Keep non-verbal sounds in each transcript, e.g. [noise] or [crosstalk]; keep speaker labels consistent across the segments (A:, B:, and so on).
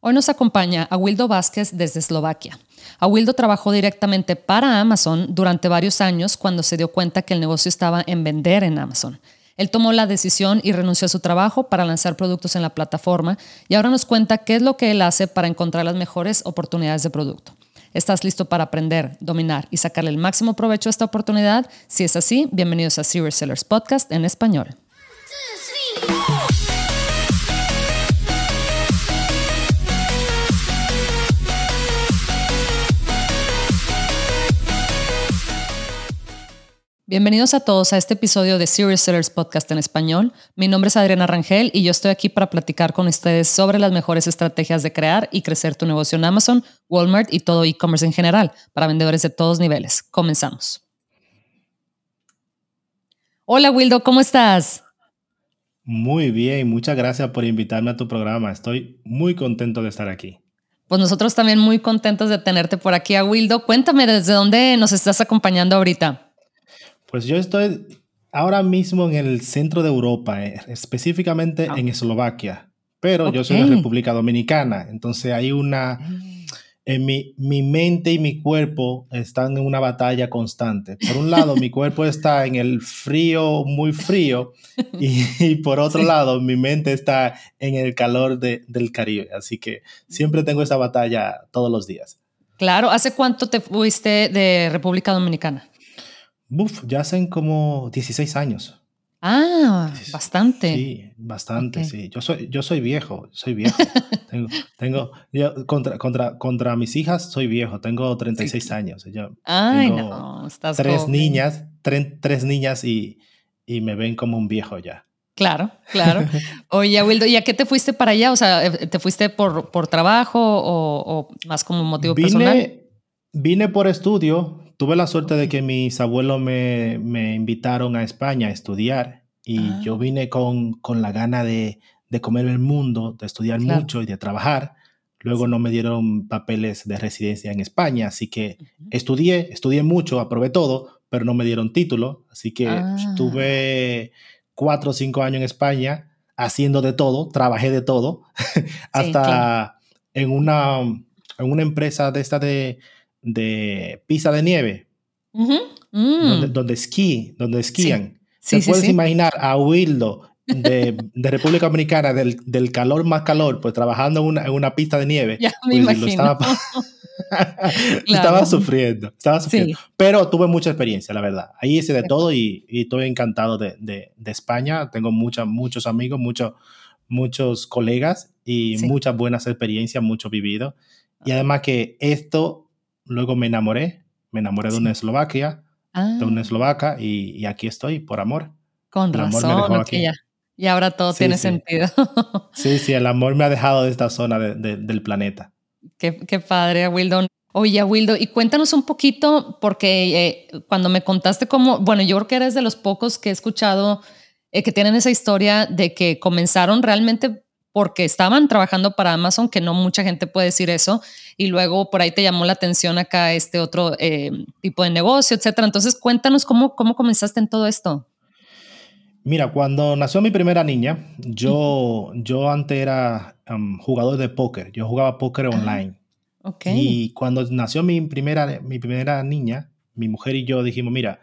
A: Hoy nos acompaña Awildo Vázquez desde Eslovaquia. Awildo trabajó directamente para Amazon durante varios años cuando se dio cuenta que el negocio estaba en vender en Amazon. Él tomó la decisión y renunció a su trabajo para lanzar productos en la plataforma y ahora nos cuenta qué es lo que él hace para encontrar las mejores oportunidades de producto. ¿Estás listo para aprender, dominar y sacarle el máximo provecho a esta oportunidad? Si es así, bienvenidos a Serious Sellers Podcast en español. Bienvenidos a todos a este episodio de Serious Sellers Podcast en español. Mi nombre es Adriana Rangel y yo estoy aquí para platicar con ustedes sobre las mejores estrategias de crear y crecer tu negocio en Amazon, Walmart y todo e-commerce en general para vendedores de todos niveles. Comenzamos. Hola Wildo, ¿cómo estás?
B: Muy bien, muchas gracias por invitarme a tu programa. Estoy muy contento de estar aquí.
A: Pues nosotros también muy contentos de tenerte por aquí, a Wildo. Cuéntame desde dónde nos estás acompañando ahorita.
B: Pues yo estoy ahora mismo en el centro de Europa, eh, específicamente ah. en Eslovaquia, pero yo soy de República Dominicana, entonces hay una... Mm. En mi, mi, mente y mi cuerpo están en una batalla constante. Por un lado, mi cuerpo está en el frío, muy frío, [laughs] y, por otro lado, mi mente está en el calor de, del Caribe. Así que siempre tengo esa batalla todos los días.
A: Claro, ¿hace cuánto te fuiste de República Dominicana?
B: Buf, ya hacen como 16 años.
A: Ah, bastante.
B: Sí, bastante, sí. Yo soy, yo soy viejo, soy viejo. [laughs] tengo, tengo yo, contra, contra, contra mis hijas soy viejo, tengo 36 años. Yo
A: Ay, no, estás
B: tres niñas, tres niñas y, y me ven como un viejo ya.
A: Claro, claro. Oye, Wildo, ¿y a qué te fuiste para allá? O sea, eh, ¿te fuiste por, por trabajo o, o más como motivo
B: vine,
A: personal?
B: Vine por estudio, tuve la suerte de que mis abuelos me, me invitaron a España a estudiar y ah. yo vine con, con la gana de, de, comer el mundo, de estudiar mucho y de trabajar. Luego no me dieron papeles de residencia en España, así que estudié, estudié mucho, aprobé todo, pero no me dieron título, así que ah. estuve cuatro o cinco años en España haciendo de todo, trabajé de todo, [laughs] hasta en, una, en una empresa de esta de, de pista de nieve, donde, mm. donde, esquí, donde esquían. ¿Te puedes imaginar a Wildo de, de, República Dominicana, del, del, calor más calor, pues trabajando en una, en una pista de nieve?
A: Ya me
B: pues,
A: imagino.
B: estaba, [laughs] [laughs] estaba, sufriendo, estaba sufriendo. Pero tuve mucha experiencia, la verdad. Ahí hice de todo y, y estoy encantado de, de, de España. Tengo mucha, muchos amigos, muchos muchos colegas y muchas buenas experiencias, mucho vivido. Y además que esto Luego me enamoré, me enamoré de una Eslovaquia, de una ah. eslovaca y, aquí estoy por amor.
A: Con razón, y ahora todo tiene sentido. [laughs]
B: sí, sí, el amor me ha dejado de esta zona del planeta.
A: Qué, qué padre, Wildon. Oye, Wildo, y cuéntanos un poquito, porque eh, cuando me contaste cómo, bueno, yo creo que eres de los pocos que he escuchado eh, que tienen esa historia de que comenzaron realmente porque estaban trabajando para Amazon, que no mucha gente puede decir eso, y luego por ahí te llamó la atención acá este otro eh, tipo de negocio, etcétera. Entonces, cuéntanos cómo, cómo comenzaste en todo esto.
B: Mira, cuando nació mi primera niña, yo, yo antes era um, jugador de póker, yo jugaba póker ah, online. Okay. Y cuando nació mi primera, mi primera niña, mi mujer y yo dijimos, mira,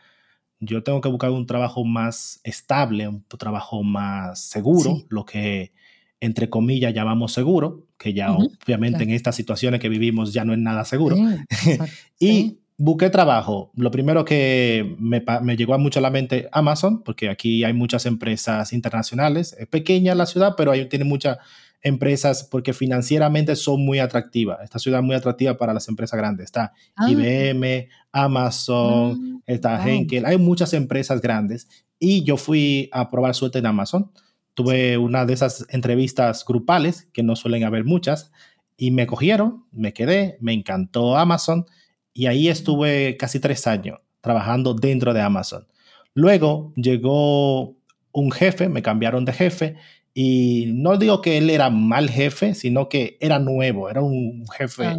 B: yo tengo que buscar un trabajo más estable, un trabajo más seguro, lo que entre comillas, llamamos seguro, que ya obviamente en estas situaciones que vivimos ya no es nada seguro. [laughs] y busqué trabajo. Lo primero que me, me, llegó a mucho a la mente, Amazon, porque aquí hay muchas empresas internacionales. Es pequeña la ciudad, pero ahí tiene muchas empresas porque financieramente son muy atractivas. Esta ciudad es muy atractiva para las empresas grandes. Está ah. IBM, Amazon, ah, está Henkel. Hay muchas empresas grandes y yo fui a probar suerte en Amazon tuve una de esas entrevistas grupales, que no suelen haber muchas, y me cogieron, me quedé, me encantó Amazon, y ahí estuve casi tres años trabajando dentro de Amazon. Luego llegó un jefe, me cambiaron de jefe, y no digo que él era mal jefe, sino que era nuevo, era un jefe ah.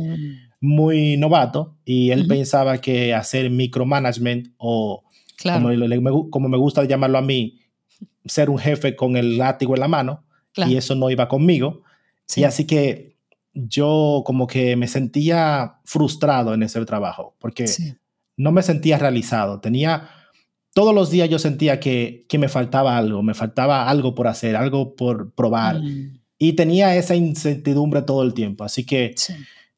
B: muy novato, y él pensaba que hacer micromanagement o, como, como me gusta llamarlo a mí, ser un jefe con el látigo en la mano y eso no iba conmigo. Y así que yo como que me sentía frustrado en ese trabajo, porque no me sentía realizado. Tenía, todos los días yo sentía que, que, me faltaba algo, me faltaba algo por hacer, algo por probar. Mm. Y tenía esa incertidumbre todo el tiempo. Así que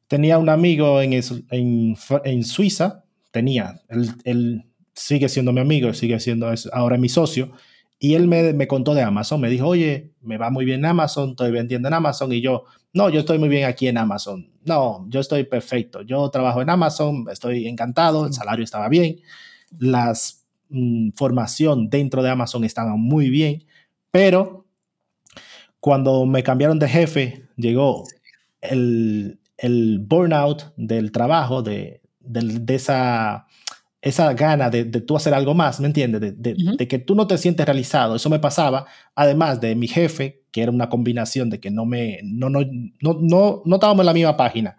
B: tenía un amigo en, en, en Suiza, tenía, él, él, sigue siendo mi amigo, sigue siendo ahora mi socio, y él me, me, contó de Amazon, me dijo, oye, me va muy bien Amazon, estoy vendiendo en Amazon, y yo, no, yo estoy muy bien aquí en Amazon. No, yo estoy perfecto. Yo trabajo en Amazon, estoy encantado, el salario estaba bien, la mm, formación dentro de Amazon estaba muy bien, pero cuando me cambiaron de jefe, llegó el, el burnout del trabajo, de, de esa esa gana de, de, tú hacer algo más, ¿me entiendes? De, de, que tú no te sientes realizado. Eso me pasaba, además de mi jefe, que era una combinación de que no me, no, no, no, no, no estábamos en la misma página.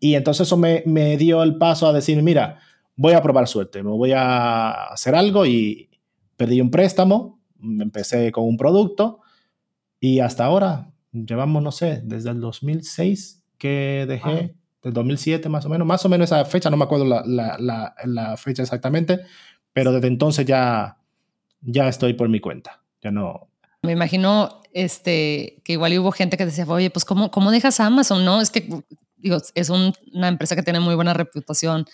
B: Y entonces eso me, me, dio el paso a decir, mira, voy a probar suerte, me voy a hacer algo y perdí un préstamo, empecé con un producto y hasta ahora llevamos, no sé, desde el 2006 que dejé del 2007 más o menos, más o menos esa fecha, no me acuerdo la, la, la, fecha exactamente, pero desde entonces ya, ya estoy por mi cuenta, ya no.
A: Me imagino este, que igual hubo gente que decía, oye, pues ¿cómo, cómo dejas Amazon? No, es que digo, es una empresa que tiene muy buena reputación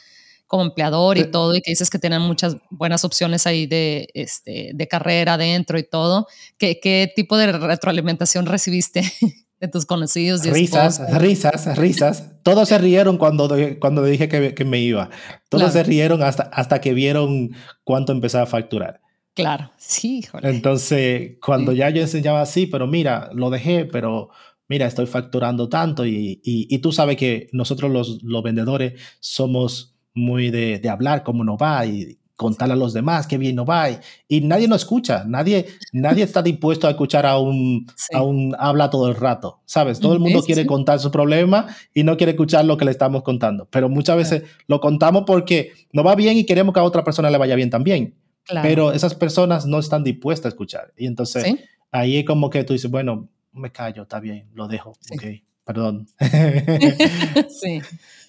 A: como empleador y todo, y que dices que tienen muchas buenas opciones ahí de, este, de carrera dentro y todo. ¿Qué, ¿Qué tipo de retroalimentación recibiste [laughs] de tus conocidos.
B: risas, risas, risas. Todos se rieron cuando, cuando dije que, que me iba. Todos se rieron hasta, hasta que vieron cuánto empezaba a facturar.
A: Claro, sí,
B: joder. Entonces, cuando ya yo enseñaba así, pero mira, lo dejé, pero mira, estoy facturando tanto y, y, y tú sabes que nosotros los, los vendedores somos muy de, de hablar cómo nos va y contarle a los demás qué bien no va y, nadie nos escucha, nadie, nadie está dispuesto a escuchar a un, a un habla todo el rato, ¿sabes? Todo el mundo quiere contar su problema y no quiere escuchar lo que le estamos contando, pero muchas veces lo contamos porque no va bien y queremos que a otra persona le vaya bien también, pero esas personas no están dispuestas a escuchar y entonces ahí es como que tú dices, bueno, me callo, está bien, lo dejo, ok, perdón. [laughs]
A: sí.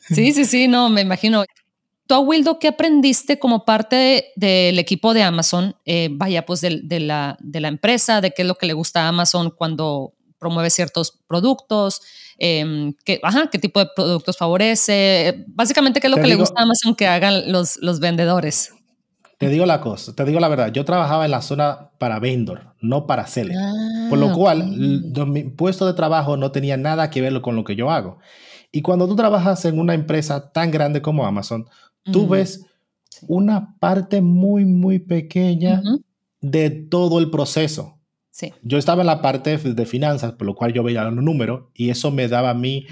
A: Sí, sí, sí, no, me imagino. Tú, Wildo, ¿qué aprendiste como parte del equipo de Amazon? Eh, vaya, pues de, la, de la empresa, de qué es lo que le gusta a Amazon cuando promueve ciertos productos, em, qué, ajá, qué tipo de productos favorece, básicamente qué es lo que le gusta a Amazon que hagan los, los vendedores.
B: Te digo la cosa, te digo la verdad, yo trabajaba en la zona para vendor, no para seller, por lo ah, cual mi puesto de trabajo no tenía nada que ver con lo que yo hago. Y cuando tú trabajas en una empresa tan grande como Amazon, tú ves una parte muy, muy pequeña de todo el proceso. Sí. Yo estaba en la parte de finanzas, por lo cual yo veía los números y eso me daba a mí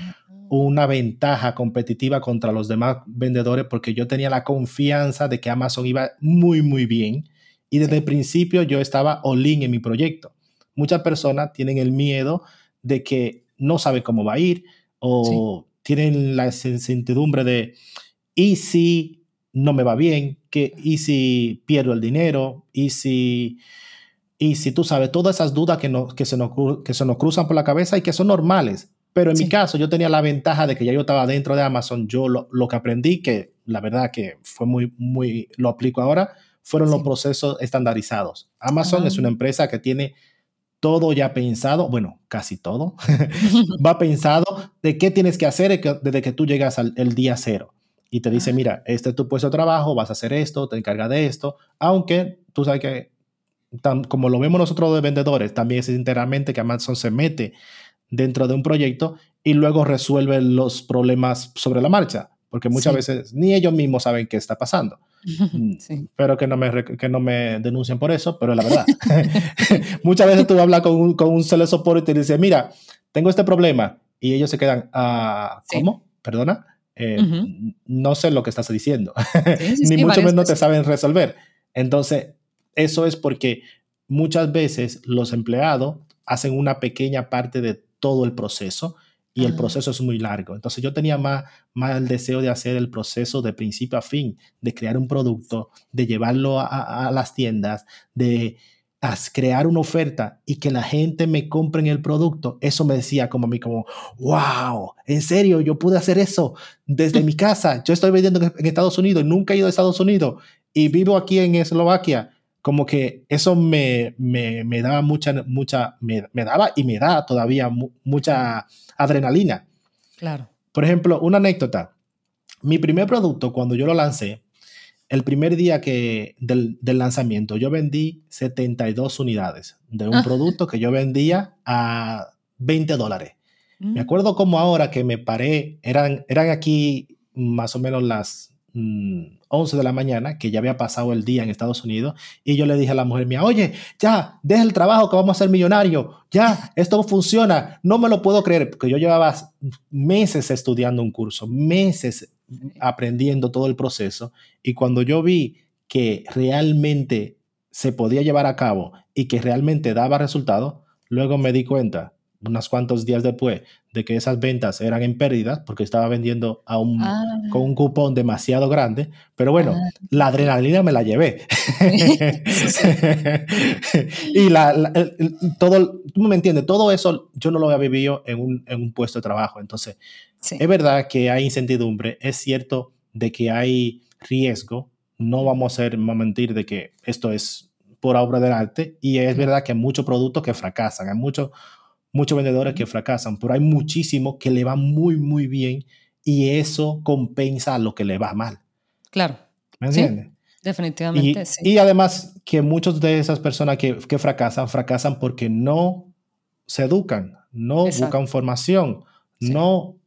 B: una ventaja competitiva contra los demás vendedores porque yo tenía la confianza de que Amazon iba muy, muy bien y desde el principio yo estaba all-in en mi proyecto. Muchas personas tienen el miedo de que no saben cómo va a ir o tienen la incertidumbre de ¿y si no me va bien? ¿Qué, ¿Y si pierdo el dinero? ¿Y si, y si tú sabes, todas esas dudas que, no, que, se nos, que se nos cruzan por la cabeza y que son normales. Pero en mi caso, yo tenía la ventaja de que ya yo estaba dentro de Amazon. Yo lo, lo que aprendí, que la verdad que fue muy, muy, lo aplico ahora, fueron los procesos estandarizados. Amazon es una empresa que tiene todo ya pensado, bueno, casi todo, [laughs] va pensado de qué tienes que hacer desde que tú llegas al el día cero y te dice, mira, este es tu puesto de trabajo, vas a hacer esto, te encarga de esto, aunque tú sabes que, como lo vemos nosotros de vendedores, también es enteramente que Amazon se mete dentro de un proyecto y luego resuelve los problemas sobre la marcha, porque muchas veces ni ellos mismos saben qué está pasando. [laughs] Mm, sí. Pero que no, me, que no me denuncien por eso, pero es la verdad. [laughs] muchas veces tú hablas con un, con un support y te dice, mira, tengo este problema, y ellos se quedan, ah, ¿cómo? ¿Perdona? Eh, no sé lo que estás diciendo, [laughs] ni mucho menos te saben resolver. Entonces, eso es porque muchas veces los empleados hacen una pequeña parte de todo el proceso y el ah. proceso es muy largo. Entonces yo tenía más, más el deseo de hacer el proceso de principio a fin, de crear un producto, de llevarlo a, las tiendas, de crear una oferta y que la gente me compre en el producto, eso me decía como a mí, como, wow, en serio, yo pude hacer eso desde [laughs] mi casa. Yo estoy vendiendo en Estados Unidos, nunca he ido a Estados Unidos y vivo aquí en Eslovaquia. Como que eso me, me, me daba mucha, mucha, me, me, daba y me da todavía mucha adrenalina.
A: Claro.
B: Por ejemplo, una anécdota. Mi primer producto, cuando yo lo lancé, el primer día que, del, lanzamiento, yo vendí 72 unidades de un ah. producto que yo vendía a 20 dólares. Me mm. acuerdo como ahora que me paré, eran, eran aquí más o menos las 11 mm, de la mañana, que ya había pasado el día en Estados Unidos, y yo le dije a la mujer mía, oye, ya, deja el trabajo que vamos a ser millonario, ya, esto funciona, no me lo puedo creer, porque yo llevaba meses estudiando un curso, meses aprendiendo todo el proceso y cuando yo vi que realmente se podía llevar a cabo y que realmente daba resultado, luego me di cuenta, unos cuantos días después, de que esas ventas eran en pérdidas porque estaba vendiendo a un, ah. con un cupón demasiado grande. Pero bueno, ah. la adrenalina me la llevé. [laughs] y la, todo, tú me entiendes, todo eso yo no lo había vivido en un, en un puesto de trabajo. Entonces, es verdad que hay incertidumbre, es cierto de que hay riesgo, no vamos a ser, a mentir de que esto es por obra del arte y es verdad que hay muchos productos que fracasan, hay muchos muchos vendedores que fracasan, pero hay muchísimos que le van muy, muy bien y eso compensa a lo que le va mal.
A: Claro.
B: ¿Me entiendes?
A: definitivamente,
B: y, sí. Y además que muchas de esas personas que, que, fracasan, fracasan porque no se educan, no buscan formación, no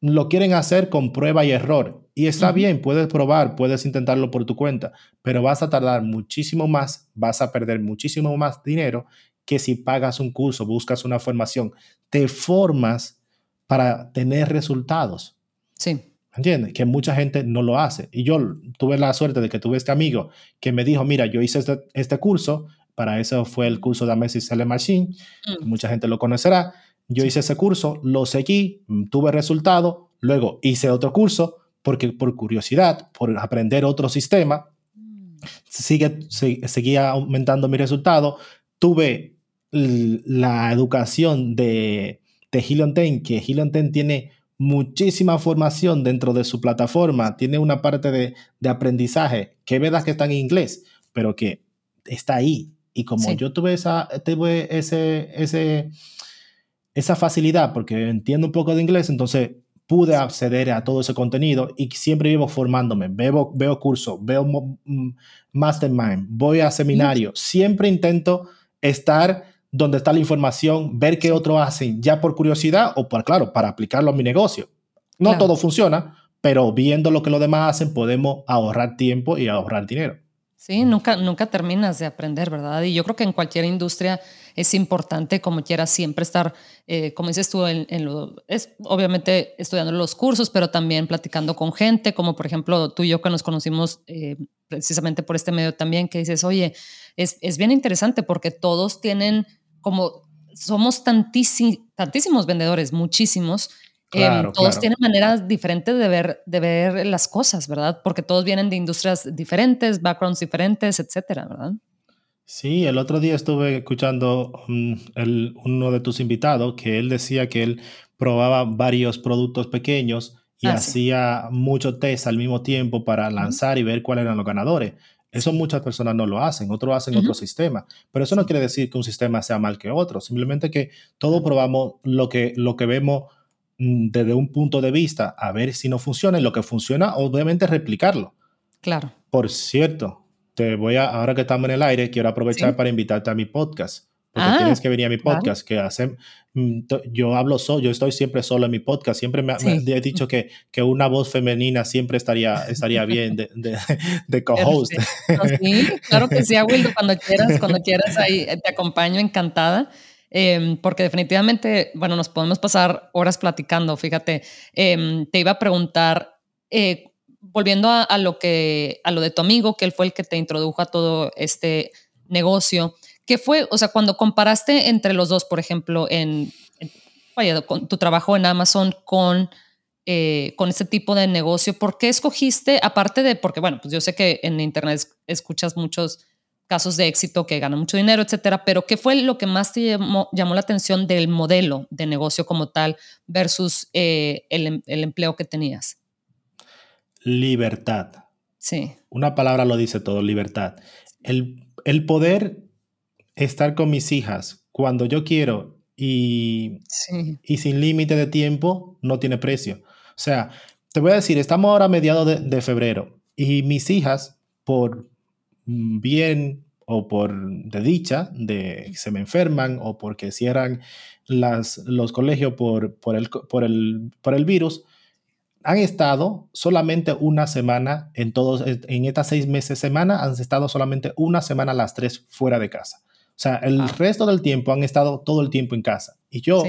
B: lo quieren hacer con prueba y error. Y está bien, puedes probar, puedes intentarlo por tu cuenta, pero vas a tardar muchísimo más, vas a perder muchísimo más dinero que si pagas un curso, buscas una formación, te formas para tener resultados.
A: Sí.
B: ¿Entiendes? Que mucha gente no lo hace. Y yo tuve la suerte de que tuve este amigo que me dijo, mira, yo hice este, este curso, para eso fue el curso de Amazing Selling Machine, mm. mucha gente lo conocerá, yo hice ese curso, lo seguí, mm, tuve resultado, luego hice otro curso porque por curiosidad, por aprender otro sistema, mm. sigue, seguía aumentando mi resultado. Tuve la educación de, de Helion que Helion tiene muchísima formación dentro de su plataforma, tiene una parte de, de aprendizaje que verdad que está en inglés, pero que está ahí. Y como yo tuve, esa, tuve ese, ese, esa facilidad, porque entiendo un poco de inglés, entonces pude acceder a todo ese contenido y siempre vivo formándome, veo, veo cursos, veo mm, mastermind, voy a seminarios, siempre intento estar donde está la información, ver qué otros hacen, ya por curiosidad o por, claro, para aplicarlo a mi negocio. No todo funciona, pero viendo lo que los demás hacen podemos ahorrar tiempo y ahorrar dinero.
A: Sí, nunca, nunca terminas de aprender, ¿verdad? Y yo creo que en cualquier industria es importante, como quieras, siempre estar, eh, como dices tú, en, lo, es obviamente estudiando los cursos, pero también platicando con gente, como por ejemplo tú y yo que nos conocimos eh, precisamente por este medio también, que dices, oye, es, es bien interesante porque todos tienen como, somos tantísimos vendedores, muchísimos, Em, todos tienen maneras diferentes de ver, de ver las cosas, ¿verdad? Porque todos vienen de industrias diferentes, backgrounds diferentes, etcétera, ¿verdad?
B: Sí, el otro día estuve escuchando um, uno de tus invitados que él decía que él probaba varios productos pequeños y ah, hacía mucho test al mismo tiempo para lanzar y ver cuáles eran los ganadores. Eso muchas personas no lo hacen, otros hacen otro sistema, pero eso no quiere decir que un sistema sea mal que otro, simplemente que todos probamos lo que, lo que vemos Mm, desde un punto de vista a ver si no funciona y lo que funciona, obviamente replicarlo.
A: Claro.
B: Por cierto, te voy a, ahora que estamos en el aire, quiero aprovechar para invitarte a mi podcast. Porque ah, tienes que venir a mi podcast, que hace, mm, yo hablo solo, yo estoy siempre solo en mi podcast, siempre me, he dicho que, que, una voz femenina siempre estaría, estaría bien de, de, [laughs] de co-host.
A: Sí, claro que sí, Will, cuando quieras, cuando quieras ahí te acompaño encantada. Em, porque definitivamente, bueno, nos podemos pasar horas platicando, fíjate, em, te iba a preguntar, eh, volviendo a, lo que, a lo de tu amigo, que él fue el que te introdujo a todo este negocio, ¿qué fue, o sea, cuando comparaste entre los dos, por ejemplo, en, con tu trabajo en Amazon con... Eh, con este tipo de negocio, ¿por qué escogiste, aparte de, porque bueno, pues yo sé que en Internet escuchas muchos casos de éxito que ganan mucho dinero, etcétera. Pero, ¿qué fue lo que más te llamó, la atención del modelo de negocio como tal versus eh, el, el empleo que tenías?
B: Libertad.
A: Sí.
B: Una palabra lo dice todo, libertad. El, el poder estar con mis hijas cuando yo quiero y, y sin límite de tiempo no tiene precio. O sea, te voy a decir, estamos ahora a mediados de, de febrero y mis hijas, por bien o por de dicha, de se me enferman o porque cierran las, los colegios por, por, el, por, el, por el virus, han estado solamente una semana en todos, en estas seis meses semana, han estado solamente una semana las tres fuera de casa. O sea, el ah. resto del tiempo han estado todo el tiempo en casa. Y yo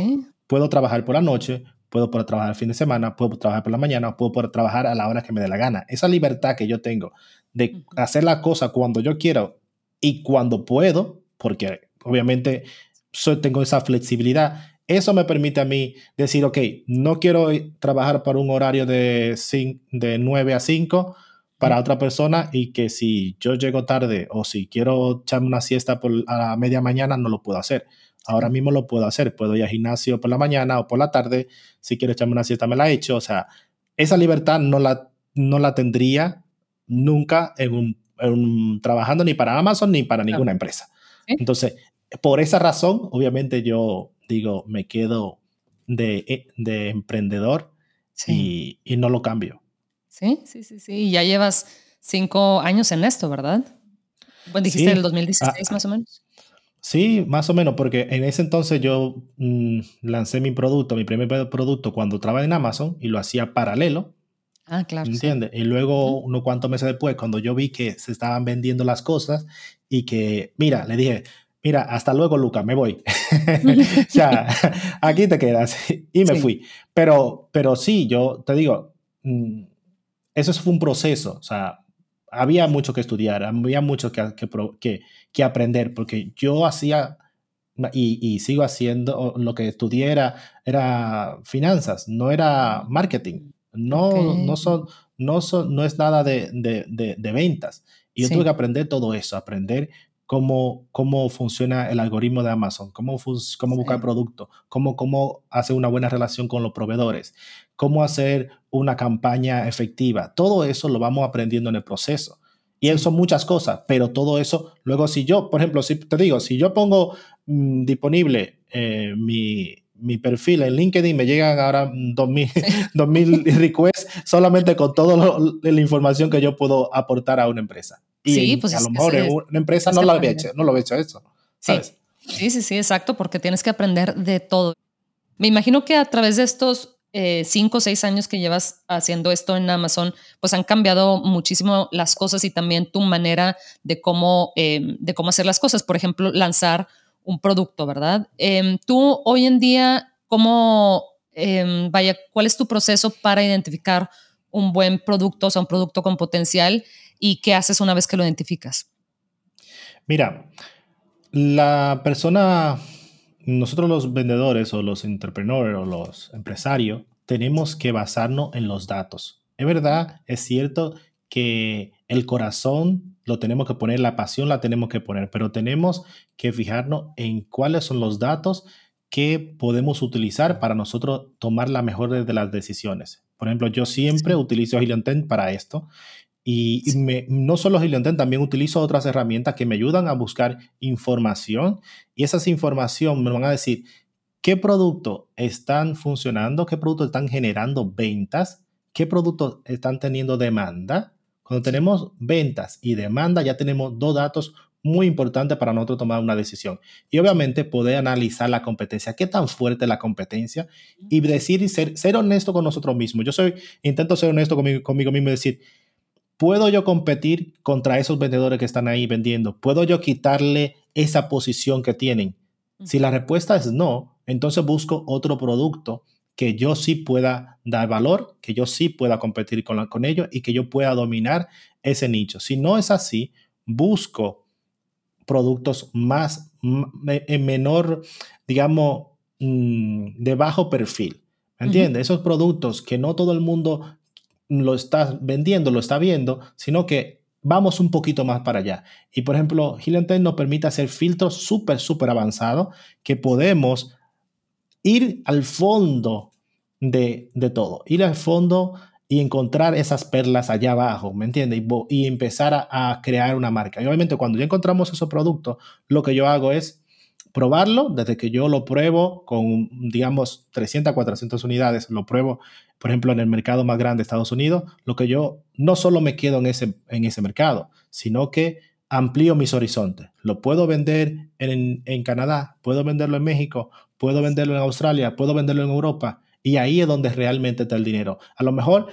B: puedo trabajar por la noche, puedo poder trabajar el fin de semana, puedo trabajar por la mañana, puedo poder trabajar a la hora que me dé la gana. Esa libertad que yo tengo de hacer la cosa cuando yo quiero y cuando puedo, porque obviamente soy, tengo esa flexibilidad, eso me permite a mí decir, ok, no quiero trabajar para un horario de, de 9 a 5 para otra persona y que si yo llego tarde o si quiero echarme una siesta por, a la media mañana, no lo puedo hacer. Ahora mismo lo puedo hacer. Puedo ir al gimnasio por la mañana o por la tarde. Si quiero echarme una siesta, me la echo. O sea, esa libertad no la, no la tendría nunca en un, trabajando ni para Amazon ni para ninguna empresa. Entonces, por esa razón, obviamente yo digo, me quedo de, eh, de emprendedor y, y, no lo cambio.
A: Sí, sí, sí, sí. Y ya llevas cinco años en esto, ¿verdad? Bueno, dijiste el 2016 ah, más o menos.
B: Sí, más o menos, porque en ese entonces yo mm, lancé mi producto, mi primer producto cuando trabajaba en Amazon y lo hacía paralelo.
A: Ah, claro.
B: ¿Entiendes? Y luego, unos cuantos meses después, cuando yo vi que se estaban vendiendo las cosas y que, mira, le dije, mira, hasta luego, Luca, me voy. [laughs] o sea, aquí te quedas. y me fui. Pero, pero sí, yo te digo, mm, eso fue un proceso. O sea, había mucho que estudiar, había mucho que, que, que, aprender, porque yo hacía y, y, sigo haciendo lo que estudié era, era finanzas, no era marketing. No, no, son, no, son, no es nada de, de, de, ventas. Y yo tuve que aprender todo eso, aprender cómo, cómo funciona el algoritmo de Amazon, cómo, cómo buscar producto, cómo, cómo hacer una buena relación con los proveedores, cómo hacer una campaña efectiva. Todo eso lo vamos aprendiendo en el proceso. Y eso son muchas cosas, pero todo eso, luego si yo, por ejemplo, si te digo, si yo pongo mm, disponible eh, mi, mi perfil en LinkedIn me llegan ahora 2000, 2000 [laughs] requests solamente con toda la información que yo puedo aportar a una empresa. Y sí, pues a lo mejor en una empresa no, lo había hecho, no lo había hecho eso. ¿sabes?
A: Sí. sí, sí, exacto, porque tienes que aprender de todo. Me imagino que a través de estos eh, cinco o seis años que llevas haciendo esto en Amazon, pues han cambiado muchísimo las cosas y también tu manera de cómo, eh, de cómo hacer las cosas. Por ejemplo, lanzar un producto, ¿verdad? Em, tú hoy en día, ¿cómo, em, vaya, cuál es tu proceso para identificar un buen producto, o sea, un producto con potencial y qué haces una vez que lo identificas?
B: Mira, la persona, nosotros los vendedores o los entrepreneurs o los empresarios, tenemos que basarnos en los datos. Es verdad, es cierto que el corazón lo tenemos que poner, la pasión la tenemos que poner, pero tenemos que fijarnos en cuáles son los datos que podemos utilizar para nosotros tomar la mejor de las decisiones. Por ejemplo, yo siempre utilizo Helium para esto y, no solo Helium también utilizo otras herramientas que me ayudan a buscar información. Y esas información me van a decir qué productos están funcionando, qué productos están generando ventas, qué productos están teniendo demanda cuando tenemos ventas y demanda, ya tenemos dos datos muy importantes para nosotros tomar una decisión. Y obviamente poder analizar la competencia, qué tan fuerte es la competencia y decir y ser, ser honesto con nosotros mismos. Yo soy, intento ser honesto conmigo, conmigo mismo y decir, ¿puedo yo competir contra esos vendedores que están ahí vendiendo? ¿Puedo yo quitarle esa posición que tienen? Si la respuesta es no, entonces busco otro producto que yo sí pueda dar valor, que yo sí pueda competir con, con ellos y que yo pueda dominar ese nicho. Si no es así, busco productos más, en menor, digamos, mm, de bajo perfil. ¿Me entiendes? Esos productos que no todo el mundo lo está vendiendo, lo está viendo, sino que vamos un poquito más para allá. Y por ejemplo, Helium nos permite hacer filtros súper, súper avanzados que podemos ir al fondo de, todo, ir al fondo y encontrar esas perlas allá abajo, ¿me entiendes? Y, empezar a, a, crear una marca. Y obviamente cuando ya encontramos esos productos, lo que yo hago es probarlo, desde que yo lo pruebo con, digamos, 300, 400 unidades, lo pruebo, por ejemplo, en el mercado más grande de Estados Unidos, lo que yo no solo me quedo en ese, en ese mercado, sino que amplío mis horizontes. Lo puedo vender en, en Canadá, puedo venderlo en México, puedo venderlo en Australia, puedo venderlo en Europa, y ahí es donde realmente está el dinero. A lo mejor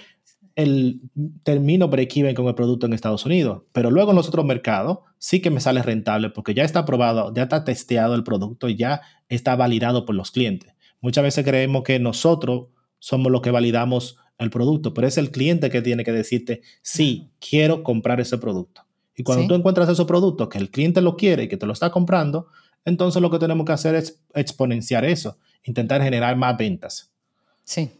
B: el termino break-even con el producto en Estados Unidos, pero luego en los otros mercados sí que me sale rentable porque ya está probado, ya está testeado el producto y ya está validado por los clientes. Muchas veces creemos que nosotros somos los que validamos el producto, pero es el cliente que tiene que decirte, sí, quiero comprar ese producto. Y cuando tú encuentras ese producto que el cliente lo quiere y que te lo está comprando, entonces lo que tenemos que hacer es exponenciar eso, intentar generar más ventas.
A: Sí.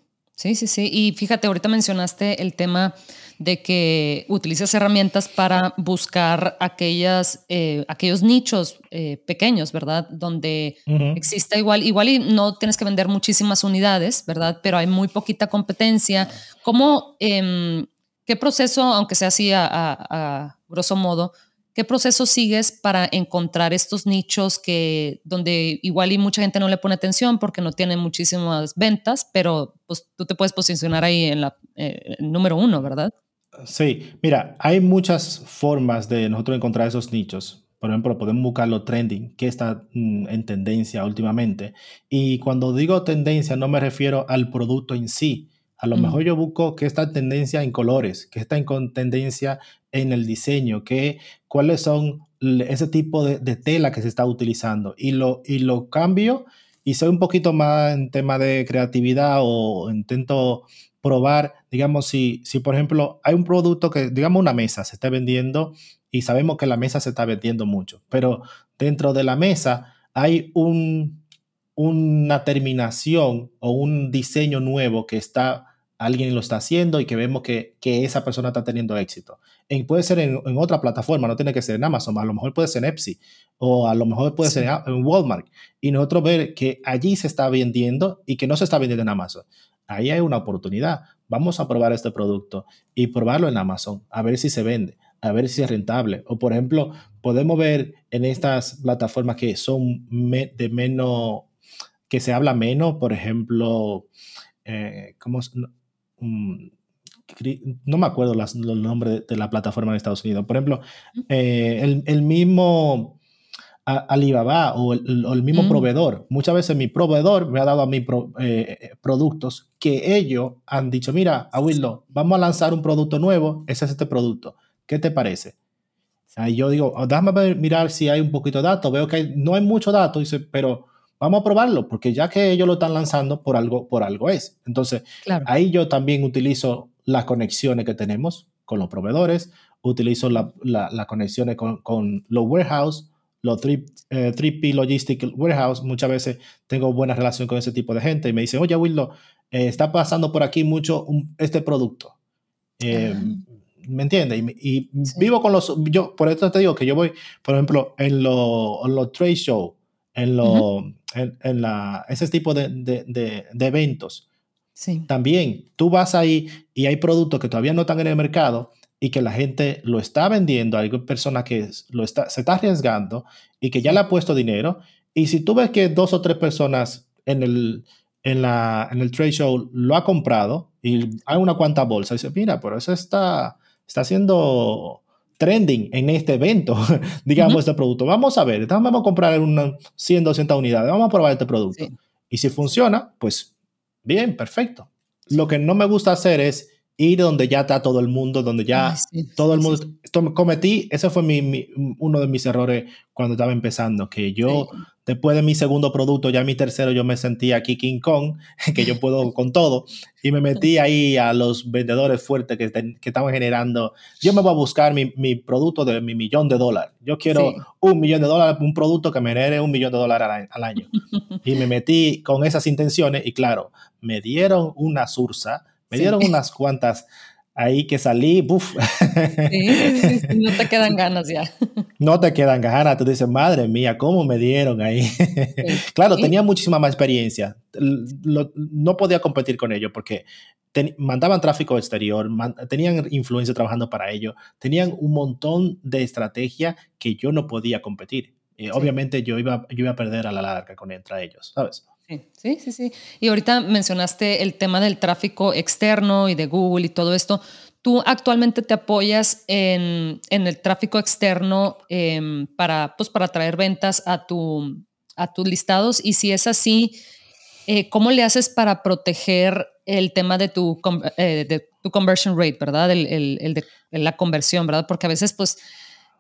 A: Sí, sí, sí. Y fíjate, ahorita mencionaste el tema de que utilizas herramientas para buscar aquellas, eh, aquellos nichos eh, pequeños, ¿verdad? Donde exista igual, igual y no tienes que vender muchísimas unidades, ¿verdad? Pero hay muy poquita competencia. ¿Cómo, em, qué proceso, aunque sea así a grosso modo, ¿Qué proceso sigues para encontrar estos nichos que donde igual y mucha gente no le pone atención porque no tienen muchísimas ventas, pero pues tú te puedes posicionar ahí en la eh, número uno, ¿verdad?
B: Sí, mira, hay muchas formas de nosotros encontrar esos nichos. Por ejemplo, podemos buscarlo trending, que está mm, en tendencia últimamente. Y cuando digo tendencia, no me refiero al producto en sí, a lo mejor yo busco que está tendencia en colores, que está en tendencia en el diseño, que cuáles son ese tipo de, tela que se está utilizando y lo, y lo cambio y soy un poquito más en tema de creatividad o intento probar, digamos, si, si por ejemplo hay un producto que, digamos, una mesa se está vendiendo y sabemos que la mesa se está vendiendo mucho, pero dentro de la mesa hay un, una terminación o un diseño nuevo que está alguien lo está haciendo y que vemos que, esa persona está teniendo éxito. Y puede ser en, otra plataforma, no tiene que ser en Amazon, a lo mejor puede ser en Etsy o a lo mejor puede ser en, Walmart. Y nosotros ver que allí se está vendiendo y que no se está vendiendo en Amazon. Ahí hay una oportunidad. Vamos a probar este producto y probarlo en Amazon, a ver si se vende, a ver si es rentable. O por ejemplo, podemos ver en estas plataformas que son de menos, que se habla menos, por ejemplo, eh, ¿cómo, no me acuerdo los nombres de, la plataforma de Estados Unidos. Por ejemplo, eh, el, mismo Alibaba o el, mismo mm. proveedor. Muchas veces mi proveedor me ha dado a mí eh, productos que ellos han dicho, mira, Abuelo, vamos a lanzar un producto nuevo, ese es este producto. ¿Qué te parece? Ahí yo digo, oh, déjame mirar si hay un poquito de datos. Veo que no hay mucho dato, dice, pero vamos a probarlo, porque ya que ellos lo están lanzando, por algo, por algo es. Entonces, ahí yo también utilizo las conexiones que tenemos con los proveedores, utilizo las la, conexiones con, los warehouse, los 3, eh, p Logistic Warehouse. Muchas veces tengo buena relación con ese tipo de gente y me dicen, oye, Wildo, eh, está pasando por aquí mucho este producto. Eh, ¿Me entiendes? Y, vivo con los, yo, por eso te digo que yo voy, por ejemplo, en los trade shows, en, lo, en, la, ese tipo de, de, de, eventos. Sí. También tú vas ahí y hay productos que todavía no están en el mercado y que la gente lo está vendiendo, hay personas que lo está, se está arriesgando y que ya le ha puesto dinero. Y si tú ves que dos o tres personas en el, en, la, en el trade show lo ha comprado y hay una cuanta bolsa, dice, mira, pero eso está, está haciendo trending en este evento, [laughs] digamos, este producto. Vamos a ver, vamos a comprar unas 100, 200 unidades, vamos a probar este producto. Y si funciona, pues bien, perfecto. Lo que no me gusta hacer es ir donde ya está todo el mundo, donde ya todo el mundo... cometí, ese fue mi, uno de mis errores cuando estaba empezando, que yo después de mi segundo producto, ya mi tercero, yo me sentía aquí King Kong, [laughs] que yo puedo [laughs] con todo, y me metí ahí a los vendedores fuertes que, que estaban generando. Yo me voy a buscar mi, mi, producto de mi millón de dólares. Yo quiero un millón de dólares, un producto que me genere un millón de dólares al, año. [laughs] y me metí con esas intenciones y claro, me dieron una sursa me dieron unas cuantas ahí que salí, ¡buf!
A: Sí, no te quedan ganas ya. [laughs]
B: No te quedan ganas, tú dices, madre mía, ¿cómo me dieron ahí? [laughs] claro, tenía muchísima más experiencia, no podía competir con ellos porque mandaban tráfico exterior, tenían influencia trabajando para ello, tenían un montón de estrategia que yo no podía competir. Eh, obviamente yo iba, yo iba a perder a la larga con entre ellos, ¿sabes?
A: Sí, sí, sí. Y ahorita mencionaste el tema del tráfico externo y de Google y todo esto. ¿Tú actualmente te apoyas en, en el tráfico externo em, para, pues, para traer ventas a, tu, a tus listados? Y si es así, eh, ¿cómo le haces para proteger el tema de tu, eh, de tu conversion rate, ¿verdad? El, el, de la conversión, ¿verdad? Porque a veces, pues,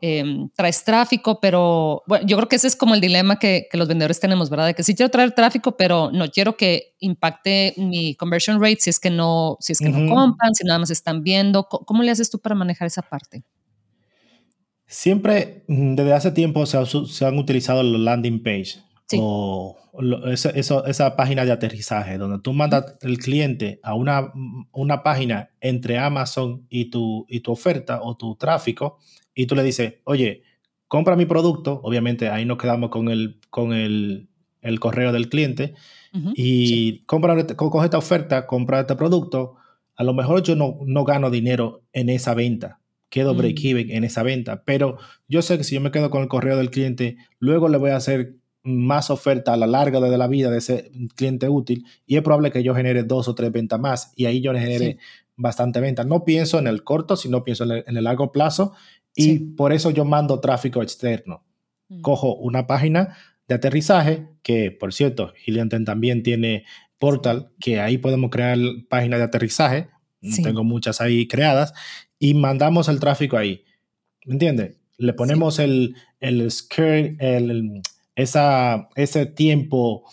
A: Em, traes tráfico, pero bueno, yo creo que ese es como el dilema que, que, los vendedores tenemos, ¿verdad? De que sí quiero traer tráfico, pero no quiero que impacte mi conversion rate si es que no, si es que no compran, si nada más están viendo. ¿Cómo, le haces tú para manejar esa parte?
B: Siempre, mm, desde hace tiempo, se, se han utilizado los landing page o esa, esa, página de aterrizaje, donde tú mandas el cliente a una, una página entre Amazon y tu, y tu oferta o tu tráfico y tú le dices, oye, compra mi producto, obviamente ahí nos quedamos con el, con el, el correo del cliente, y compra, coge esta oferta, compra este producto, a lo mejor yo no, no gano dinero en esa venta, quedo mm. break-even en esa venta, pero yo sé que si yo me quedo con el correo del cliente, luego le voy a hacer más oferta a la larga de la vida de ese cliente útil y es probable que yo genere dos o tres ventas más y ahí yo genere bastante venta. No pienso en el corto, sino pienso en el, en el largo plazo y por eso yo mando tráfico externo. Mm. Cojo una página de aterrizaje, que por cierto, Helianten también tiene portal, que ahí podemos crear páginas de aterrizaje. Tengo muchas ahí creadas. Y mandamos el tráfico ahí. ¿Me entiendes? Le ponemos el, el, el, esa, ese tiempo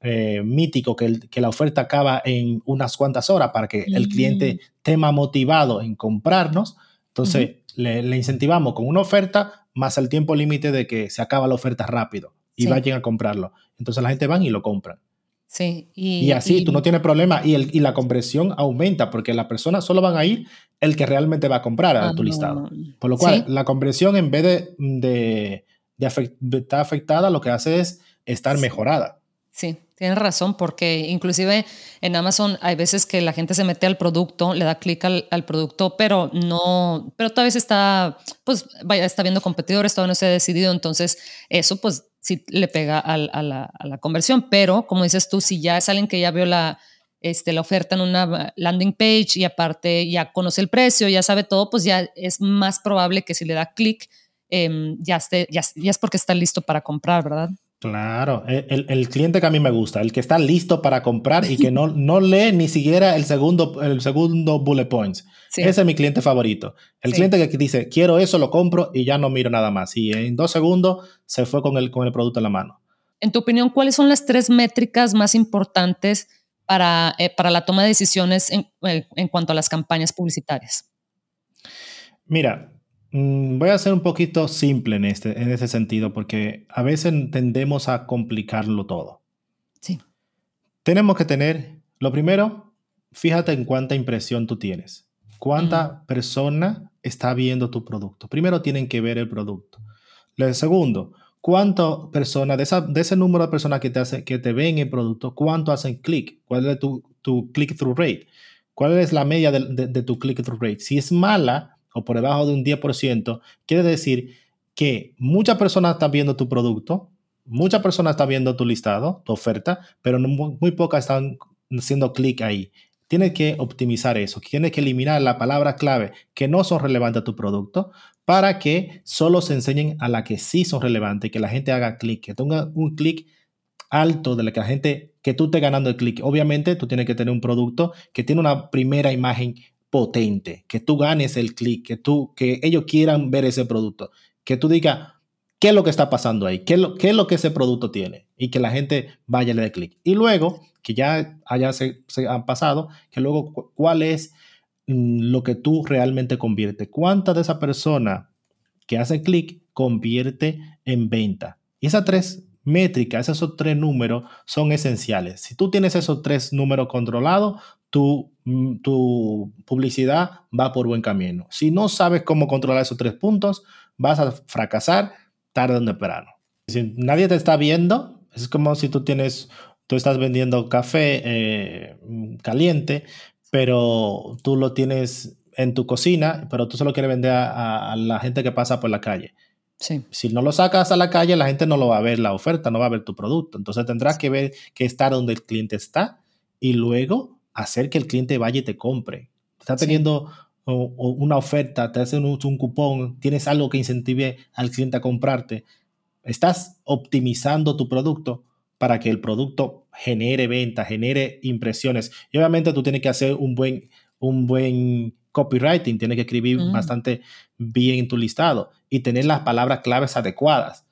B: eh, mítico que, que, la oferta acaba en unas cuantas horas para que el cliente tema motivado en comprarnos. Entonces, le, incentivamos con una oferta más el tiempo límite de que se acaba la oferta rápido y vayan a comprarlo. Entonces la gente van y lo compran.
A: Sí.
B: Y, así tú no tienes problema y, el, y la conversión aumenta porque las personas solo van a ir el que realmente va a comprar a tu listado. Por lo cual, la conversión en vez de, de, de, estar afectada, lo que hace es estar mejorada.
A: Sí, tienes razón, porque inclusive en Amazon hay veces que la gente se mete al producto, le da clic al, producto, pero no, pero todavía está, pues vaya, está viendo competidores, todavía no se ha decidido, entonces eso pues sí le pega a, la, conversión, pero como dices tú, si ya es alguien que ya vio la, este, la oferta en una landing page y aparte ya conoce el precio, ya sabe todo, pues ya es más probable que si le da clic, em, ya, esté, ya, ya es porque está listo para comprar, ¿verdad?
B: Claro, e, el, cliente que a mí me gusta, el que está listo para comprar y que no, [laughs] no lee ni siquiera el segundo, el segundo bullet points. Ese es mi cliente favorito. El cliente que dice, quiero eso, lo compro y ya no miro nada más. Y en dos segundos se fue con el, con el producto en la mano.
A: En tu opinión, ¿cuáles son las tres métricas más importantes para, eh, para la toma de decisiones en, eh, en cuanto a las campañas publicitarias?
B: Mira, voy a ser un poquito simple en este, en ese sentido, porque a veces tendemos a complicarlo todo.
A: Sí.
B: Tenemos que tener, lo primero, fíjate en cuánta impresión tú tienes. Cuánta persona está viendo tu producto. Primero tienen que ver el producto. Lo segundo, cuántas personas, de, de ese número de personas que te, hace, que te ven el producto, cuánto hacen clic, cuál es tu, tu click-through rate, cuál es la media de, de tu click-through rate. Si es mala, o por debajo de un 10%, quiere decir que muchas personas están viendo tu producto, muchas personas están viendo tu listado, tu oferta, pero muy, pocas están haciendo clic ahí. Tienes que optimizar eso, tienes que eliminar la palabra clave que no son relevantes a tu producto para que solo se enseñen a la que sí son relevantes, que la gente haga clic, que tenga un clic alto de la que la gente, que tú estés ganando el clic. Obviamente tú tienes que tener un producto que tiene una primera imagen potente, que tú ganes el clic, que, tú, que ellos quieran ver ese producto, que tú digas qué es lo que está pasando ahí, qué es lo, qué es lo que ese producto tiene y que la gente vaya a le dé clic. Y luego, que ya haya se, han pasado, que luego cuál es mm, lo que tú realmente convierte, cuánta de esa persona que hace clic convierte en venta. Y esas tres métricas, esos tres números son esenciales. Si tú tienes esos tres números controlados, tu, mm, tu publicidad va por buen camino. Si no sabes cómo controlar esos tres puntos, vas a fracasar tarde o temprano. Si nadie te está viendo, es como si tú tienes, tú estás vendiendo café eh, caliente, pero tú lo tienes en tu cocina, pero tú solo quieres vender a, a la gente que pasa por la calle. Si no lo sacas a la calle, la gente no lo va a ver la oferta, no va a ver tu producto. Entonces tendrás que ver que estar donde el cliente está y luego hacer que el cliente vaya y te compre. Está teniendo una oferta, te hacen un, un, cupón, tienes algo que incentive al cliente a comprarte. Estás optimizando tu producto para que el producto genere ventas, genere impresiones. Y obviamente tú tienes que hacer un buen, un buen copywriting, tienes que escribir mm. bastante bien tu listado y tener las palabras claves adecuadas.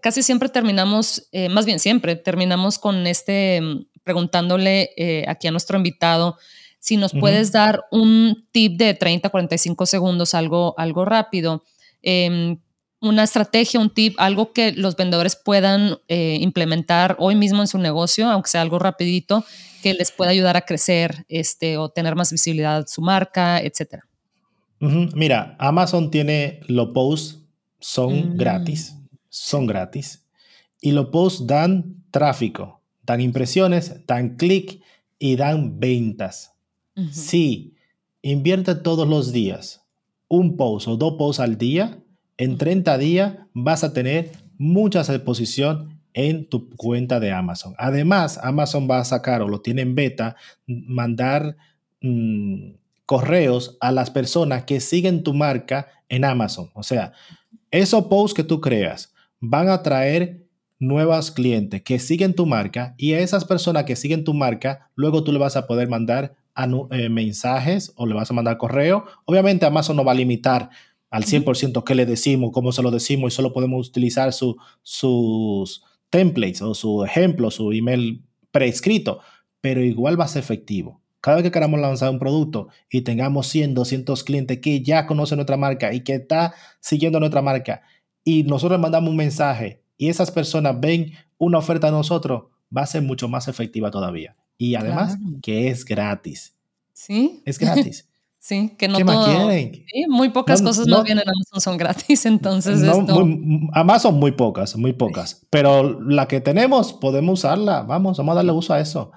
A: Casi siempre terminamos, eh, más bien siempre, terminamos con este, preguntándole eh, aquí a nuestro invitado si nos puedes dar un tip de 30, 45 segundos, algo, algo rápido. Em, una estrategia, un tip, algo que los vendedores puedan eh, implementar hoy mismo en su negocio, aunque sea algo rapidito, que les pueda ayudar a crecer este, o tener más visibilidad su marca, etcétera.
B: Mira, Amazon tiene los posts, son mm. gratis, son gratis. Y los posts dan tráfico, dan impresiones, dan clic y dan ventas. Si invierte todos los días un post o dos posts al día, en 30 días vas a tener mucha exposición en tu cuenta de Amazon. Además, Amazon va a sacar o lo tiene en beta, mandar mm, correos a las personas que siguen tu marca en Amazon. O sea, esos posts que tú creas van a traer nuevos clientes que siguen tu marca y a esas personas que siguen tu marca, luego tú le vas a poder mandar eh, mensajes o le vas a mandar correo. Obviamente Amazon no va a limitar al 100% qué le decimos, cómo se lo decimos y solo podemos utilizar sus templates o su ejemplo, su email prescrito, pero igual va a ser efectivo. Cada vez que queramos lanzar un producto y tengamos 100, 200 clientes que ya conocen nuestra marca y que está siguiendo nuestra marca y nosotros mandamos un mensaje y esas personas ven una oferta de nosotros, va a ser mucho más efectiva todavía. Y además que es gratis.
A: Sí.
B: Es gratis. [laughs]
A: Sí, que no ¿Qué todo, quieren? Sí, muy pocas cosas no, vienen a Amazon son gratis, [laughs] entonces no,
B: muy, Amazon muy pocas, muy pocas, pero la que tenemos podemos usarla, vamos, vamos a darle uso a eso.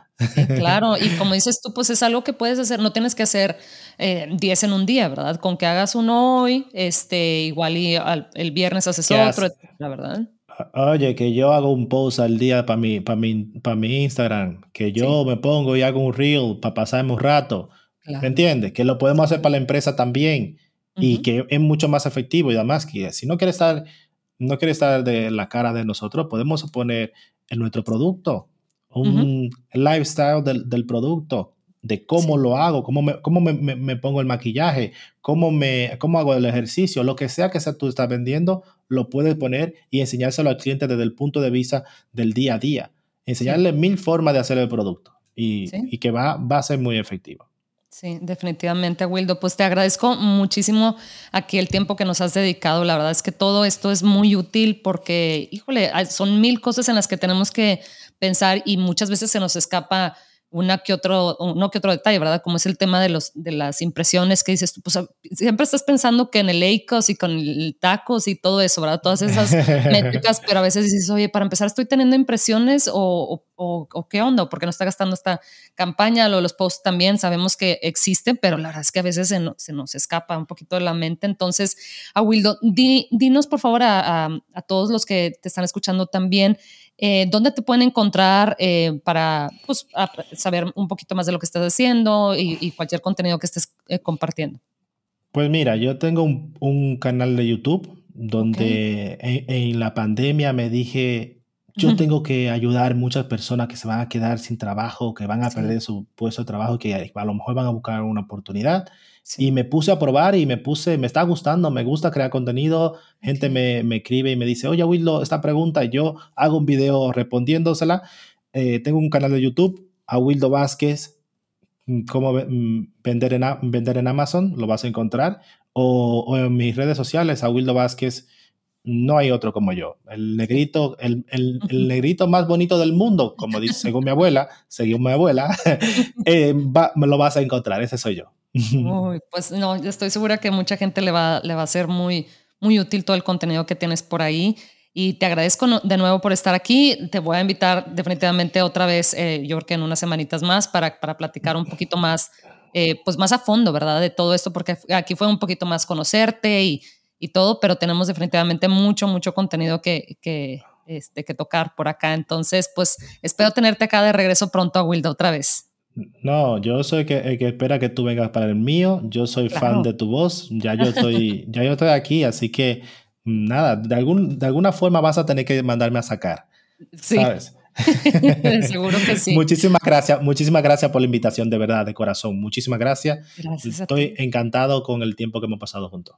A: claro, [laughs] y como dices tú, pues es algo que puedes hacer, no tienes que hacer 10 eh, en un día, ¿verdad? Con que hagas uno hoy, este, igual y el viernes haces otro, la verdad.
B: Oye, que yo hago un post al día para mi, para mi, para mi Instagram, que yo me pongo y hago un reel para pasarme un rato ¿Me entiendes? Que lo podemos hacer para la empresa también y que es mucho más efectivo y además que si no quiere estar no quiere estar de la cara de nosotros, podemos poner en nuestro producto un lifestyle del, del, producto, de cómo lo hago, cómo, me, cómo me, me, pongo el maquillaje, cómo, me, cómo hago el ejercicio, lo que sea que sea tú estás vendiendo, lo puedes poner y enseñárselo al cliente desde el punto de vista del día a día. Enseñarle mil formas de hacer el producto y, y que va, va a ser muy efectivo.
A: Sí, definitivamente, Wildo. Pues te agradezco muchísimo aquí el tiempo que nos has dedicado. La verdad es que todo esto es muy útil porque, híjole, son mil cosas en las que tenemos que pensar y muchas veces se nos escapa una que otro, uno que otro detalle, ¿verdad? Como es el tema de, los, de las impresiones que dices tú, pues siempre estás pensando que en el ACOS y con el tacos y todo eso, ¿verdad? Todas esas [laughs] métricas, pero a veces dices, oye, para empezar estoy teniendo impresiones o, o, o qué onda, porque no está gastando esta campaña, lo de los posts también sabemos que existe, pero la verdad es que a veces se, nos escapa un poquito de la mente. Entonces, a Wildo, dinos por favor a, a todos los que te están escuchando también, eh, ¿Dónde te pueden encontrar eh, para pues, saber un poquito más de lo que estás haciendo y, cualquier contenido que estés eh, compartiendo?
B: Pues mira, yo tengo un, canal de YouTube donde en, la pandemia me dije, yo tengo que ayudar muchas personas que se van a quedar sin trabajo, que van a perder su puesto de trabajo, que a lo mejor van a buscar una oportunidad. Y me puse a probar y me puse, me está gustando, me gusta crear contenido. Gente me, me, escribe y me dice, oye, Wildo, esta pregunta, yo hago un video respondiéndosela. Eh, tengo un canal de YouTube, a Wildo Vázquez, mm, cómo mm, vender en, vender en Amazon, lo vas a encontrar. O, o, en mis redes sociales, a Wildo Vázquez no hay otro como yo. El negrito, el, el, [laughs] negrito más bonito del mundo, como dice según mi abuela, según mi abuela, [laughs] [laughs] eh, me lo vas a encontrar, ese soy yo.
A: Pues no, estoy segura que mucha gente le va, le va a ser muy, muy útil todo el contenido que tienes por ahí. Y te agradezco de nuevo por estar aquí. Te voy a invitar definitivamente otra vez, eh, yo en unas semanitas más, para, para platicar un poquito más, eh, pues más a fondo, ¿verdad? De todo esto, porque aquí fue un poquito más conocerte y, y todo, pero tenemos definitivamente mucho, mucho contenido que, que, este, que tocar por acá. Entonces, pues espero tenerte acá de regreso pronto a Wildo otra vez.
B: No, yo soy que, el que espera que tú vengas para el mío. Yo soy fan de tu voz. Ya yo estoy, [laughs] ya yo estoy aquí, así que nada, de, algún, de alguna forma vas a tener que mandarme a sacar. Sí. ¿Sabes? [laughs]
A: Seguro que sí.
B: muchísimas gracias, muchísimas gracias por la invitación, de verdad, de corazón. Muchísimas gracias. Gracias Estoy encantado con el tiempo que hemos pasado juntos.